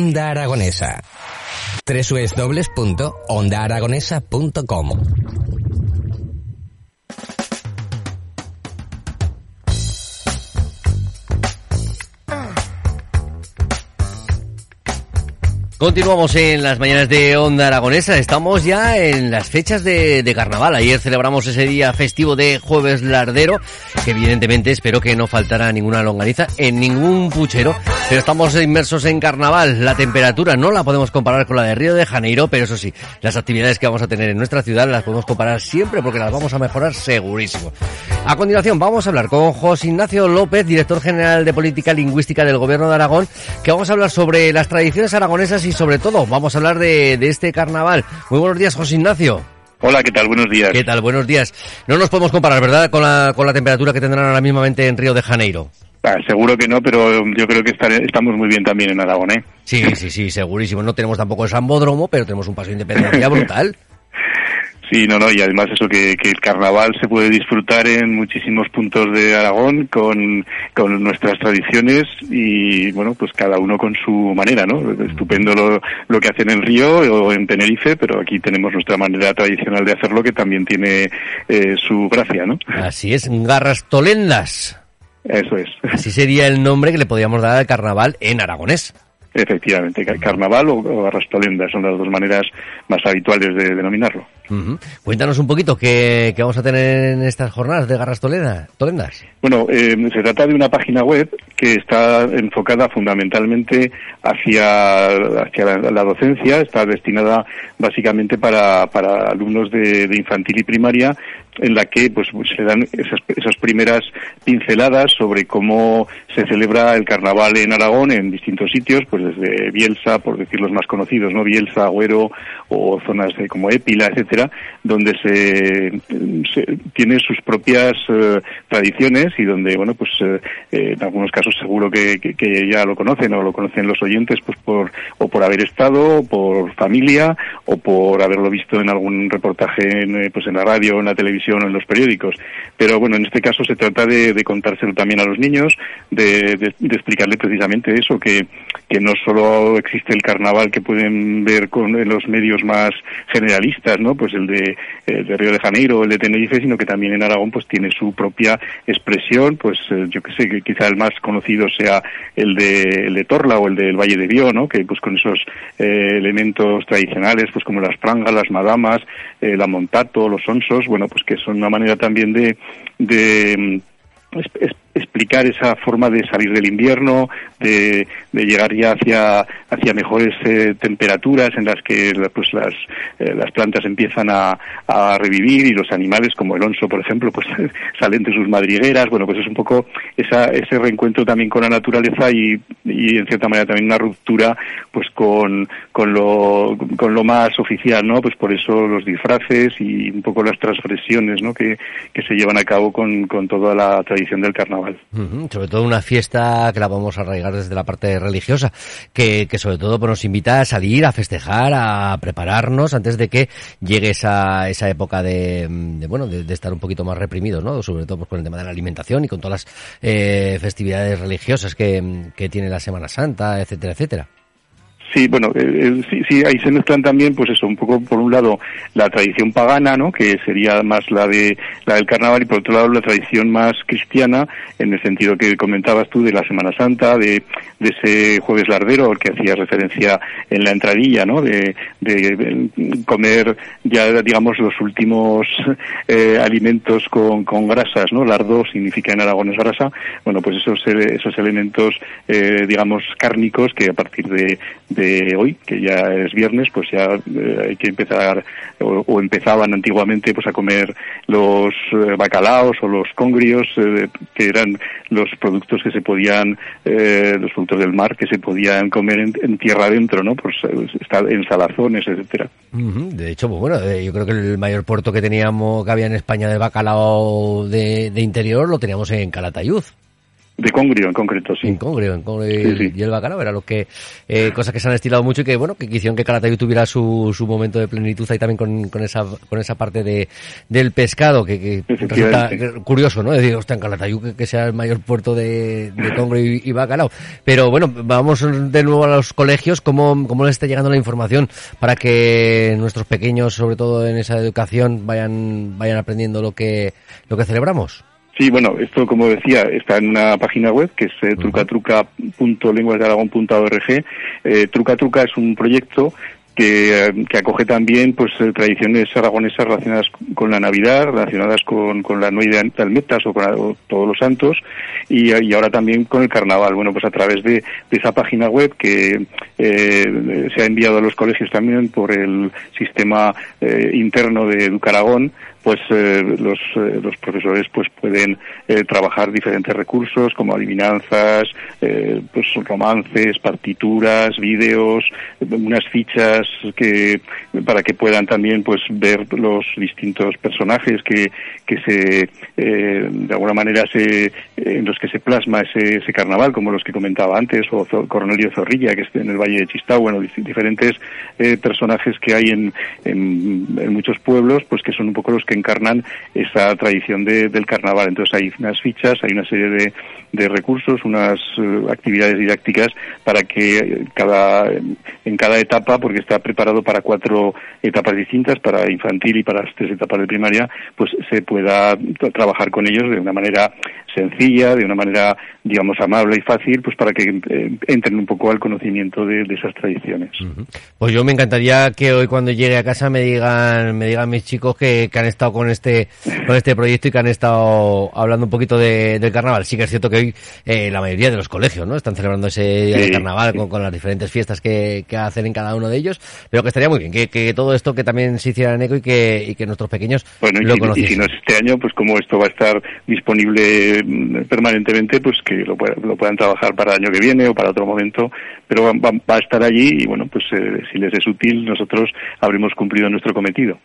Onda Aragonesa. www.ondaaragonesa.com Continuamos en las mañanas de Onda Aragonesa. Estamos ya en las fechas de, carnaval. Ayer celebramos ese día festivo de Jueves Lardero, que evidentemente espero que no faltara ninguna longaniza en ningún puchero. Pero estamos inmersos en carnaval. La temperatura no la podemos comparar con la de Río de Janeiro, pero eso sí, las actividades que vamos a tener en nuestra ciudad las podemos comparar siempre porque las vamos a mejorar segurísimo. A continuación vamos a hablar con José Ignacio López, director general de Política Lingüística del Gobierno de Aragón, que vamos a hablar sobre las tradiciones aragonesas sobre todo vamos a hablar de, de este carnaval. Muy buenos días, José Ignacio. Hola, ¿qué tal? Buenos días. ¿Qué tal? Buenos días. No nos podemos comparar, ¿verdad?, con la, con la temperatura que tendrán ahora mismamente en Río de Janeiro. Ah, seguro que no, pero yo creo que estamos muy bien también en Aragón, ¿eh? Sí, sí, sí, segurísimo. No tenemos tampoco el Sambódromo, pero tenemos un paso de independencia brutal. Sí, no, no, y además eso que, que, el carnaval se puede disfrutar en muchísimos puntos de Aragón con, con nuestras tradiciones y, bueno, pues cada uno con su manera, ¿no? Estupendo lo, lo que hacen en Río o en Tenerife, pero aquí tenemos nuestra manera tradicional de hacerlo que también tiene eh, su gracia, ¿no? Así es, garras tolendas. Eso es. Así sería el nombre que le podríamos dar al carnaval en aragonés. Efectivamente, carnaval o, o arrastolenda son las dos maneras más habituales de denominarlo. Uh. Cuéntanos un poquito qué, vamos a tener en estas jornadas de garras tolendas. Bueno, eh, se trata de una página web que está enfocada fundamentalmente hacia, hacia la, docencia, está destinada básicamente para, para alumnos de infantil y primaria en la que pues se dan esas, esas, primeras pinceladas sobre cómo se celebra el carnaval en Aragón en distintos sitios, pues desde Bielsa, por decir los más conocidos, ¿no? Bielsa, Agüero o zonas de, como Épila, etcétera, donde se, se tiene sus propias eh, tradiciones y donde, bueno, pues eh, en algunos casos seguro que, que, que, ya lo conocen o lo conocen los oyentes, pues por o por haber estado, o por familia o por haberlo visto en algún reportaje en, eh, pues en la radio o en la televisión o en los periódicos. Pero bueno, en este caso se trata de, contárselo también a los niños, de, de, de, explicarle precisamente eso, que, que no solo existe el carnaval que pueden ver con en los medios más generalistas, ¿no? Pues el de, el de Río de Janeiro o el de Tenerife, sino que también en Aragón pues tiene su propia expresión, pues eh, yo que sé, que quizá el más conocido sea el de, el de Torla o el del Valle de Bió, ¿no? Que pues con esos eh, elementos tradicionales, pues como las prangas, las madamas, eh, la montato, los onsos, bueno, pues que son una manera también de, de es, explicar esa forma de salir del invierno, de, de llegar ya hacia, hacia mejores eh, temperaturas en las que pues las, eh, las plantas empiezan a, a, revivir y los animales, como el onso, por ejemplo, pues salen de sus madrigueras. Bueno, pues es un poco esa, ese reencuentro también con la naturaleza y, y en cierta manera también una ruptura pues con, con, lo, con lo más oficial, ¿no? Pues por eso los disfraces y un poco las transgresiones, ¿no? Que, que se llevan a cabo con, con toda la tradición del carnaval. Sobre todo una fiesta que la vamos a arraigar desde la parte religiosa, que, que sobre todo pues, nos invita a salir, a festejar, a prepararnos antes de que llegue esa, esa época de, de bueno, de, de, estar un poquito más reprimidos, ¿no? Sobre todo pues, con el tema de la alimentación y con todas las eh, festividades religiosas que, que tiene la Semana Santa, etcétera, etcétera. Sí, bueno, eh, sí, sí, ahí se mezclan también, pues eso, un poco por un lado la tradición pagana, ¿no? Que sería más la de la del carnaval y por otro lado la tradición más cristiana, en el sentido que comentabas tú de la Semana Santa, de, de ese jueves lardero al que hacías referencia en la entradilla, ¿no? De, de comer ya, digamos, los últimos eh, alimentos con, con grasas, ¿no? Lardo significa en Aragón es grasa. Bueno, pues esos, esos elementos, eh, digamos, cárnicos que a partir de desde hoy, que ya es viernes, pues ya eh, hay que empezar, o, empezaban antiguamente, pues a comer los eh, bacalaos o los congrios, eh, que eran los productos que se podían, los productos del mar que se podían comer en, tierra adentro, ¿no? Pues en salazones, etcétera. De hecho, pues bueno, yo creo que el mayor puerto que teníamos, que había en España de bacalao de, de interior, lo teníamos en Calatayud. De Congrio, en concreto, sí. En Congrio, en Congrio y el bacalao era lo que, eh, cosas que se han estilado mucho y que, bueno, que quisieron que Calatayud tuviera su, su momento de plenitud ahí también con, con esa, con esa parte de, del pescado, que, que resulta curioso, ¿no? Decir, hostia, en Calatayud que, sea el mayor puerto de, de Congrio y, bacalao. Pero bueno, vamos de nuevo a los colegios, ¿cómo, cómo les está llegando la información para que nuestros pequeños, sobre todo en esa educación, vayan, vayan aprendiendo lo que, lo que celebramos? Sí, bueno, esto como decía está en una página web que es eh, trucatruca.lenguasdearagón.org. Eh, truca Truca es un proyecto que, eh, que, acoge también pues eh, tradiciones aragonesas relacionadas con la Navidad, relacionadas con, con la Noche de Almetas o con todos los santos y, y, ahora también con el carnaval. Bueno, pues a través de, de esa página web que eh, se ha enviado a los colegios también por el sistema eh, interno de Educaragón, pues eh, los, eh, los profesores pues pueden eh, trabajar diferentes recursos como adivinanzas, pues romances, partituras, vídeos, unas fichas que para que puedan también pues ver los distintos personajes que, que se de alguna manera se en los que se plasma ese, ese carnaval como los que comentaba antes o Cornelio Zorrilla que está en el Valle de Chistau, bueno diferentes personajes que hay en, en, en muchos pueblos pues que son un poco los que encarnan esa tradición del carnaval. Entonces hay unas fichas, hay una serie de, de recursos, unas eh, actividades didácticas para que cada, en cada etapa, porque está preparado para cuatro etapas distintas, para infantil y para las tres etapas de primaria, pues se pueda trabajar con ellos de una manera sencilla, de una manera, digamos, amable y fácil, pues para que eh, entren un poco al conocimiento de, esas tradiciones. Pues yo me encantaría que hoy cuando llegue a casa me digan, me digan mis chicos que, que han estado con este, con este proyecto y que han estado hablando un poquito de, del carnaval. Sí que es cierto que hoy eh, la mayoría de los colegios, ¿no? Están celebrando ese día de carnaval con, con, las diferentes fiestas que, que, hacen en cada uno de ellos, pero que estaría muy bien que, que todo esto que también se hiciera en eco y que, y que nuestros pequeños lo conociesen. Y si no es este año, pues como esto va a estar disponible mm, permanentemente, pues que lo, lo puedan trabajar para el año que viene o para otro momento, pero va, va a estar allí y bueno, pues eh, si les es útil, nosotros habremos cumplido nuestro cometido.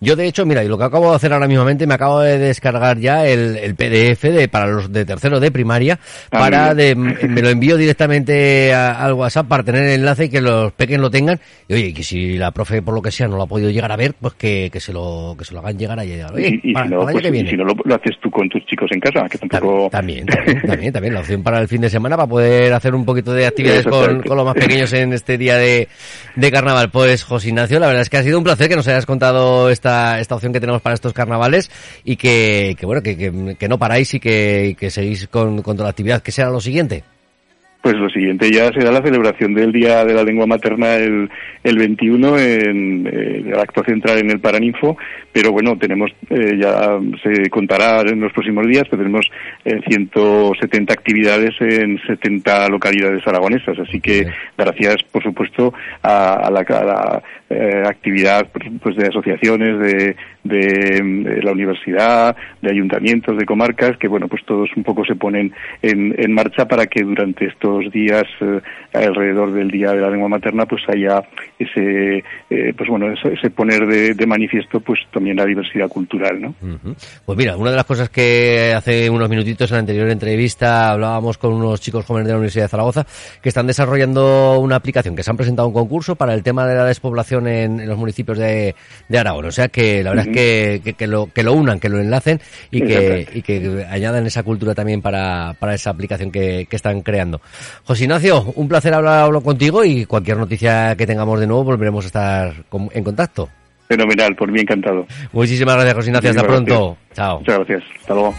Yo de hecho, mira, y lo que acabo de hacer ahora mismamente, me acabo de descargar ya el, el PDF de, para los de tercero de primaria, ah, para de, me lo envío directamente al WhatsApp para tener el enlace y que los pequeños lo tengan. Y oye, que si la profe por lo que sea no lo ha podido llegar a ver, pues que, que se lo que se lo hagan llegar a ella. y, si no, pues, si no lo, haces tú con tus chicos en casa, que tampoco... También, también, también, la opción para el fin de semana para poder hacer un poquito de actividades con, con, los más pequeños en este día de, de carnaval. Pues José Ignacio, la verdad es que ha sido un placer que nos hayas contado esta, esta opción que tenemos para estos carnavales y que, que bueno, que, que, que no paráis y que, que seguís con, con toda la actividad. ¿Qué será lo siguiente? Pues lo siguiente ya será la celebración del Día de la Lengua Materna el, el 21 en eh, el acto central en el Paraninfo, pero bueno, tenemos, eh, ya se contará en los próximos días, pero tenemos eh, 170 actividades en 70 localidades aragonesas, así que gracias, por supuesto, a, la, a la eh, actividad pues de asociaciones, de, de, la universidad, de ayuntamientos, de comarcas, que bueno, pues todos un poco se ponen en, en marcha para que durante estos días eh, alrededor del Día de la Lengua Materna pues haya ese, eh, pues bueno, ese, poner de, de, manifiesto pues también la diversidad cultural, ¿no? Pues mira, una de las cosas que hace unos minutitos en la anterior entrevista hablábamos con unos chicos jóvenes de la Universidad de Zaragoza que están desarrollando una aplicación, que se han presentado un concurso para el tema de la despoblación en, los municipios de, de, Aragón. O sea que la verdad que, que, que, lo, que lo unan, que lo enlacen y que, y que añadan esa cultura también para, para esa aplicación que, que están creando. José Ignacio, un placer hablar contigo y cualquier noticia que tengamos de nuevo volveremos a estar con, en contacto. Fenomenal, por mí encantado. Muchísimas gracias, José Ignacio. Hasta gracias. pronto. Chao. Muchas gracias. Hasta luego.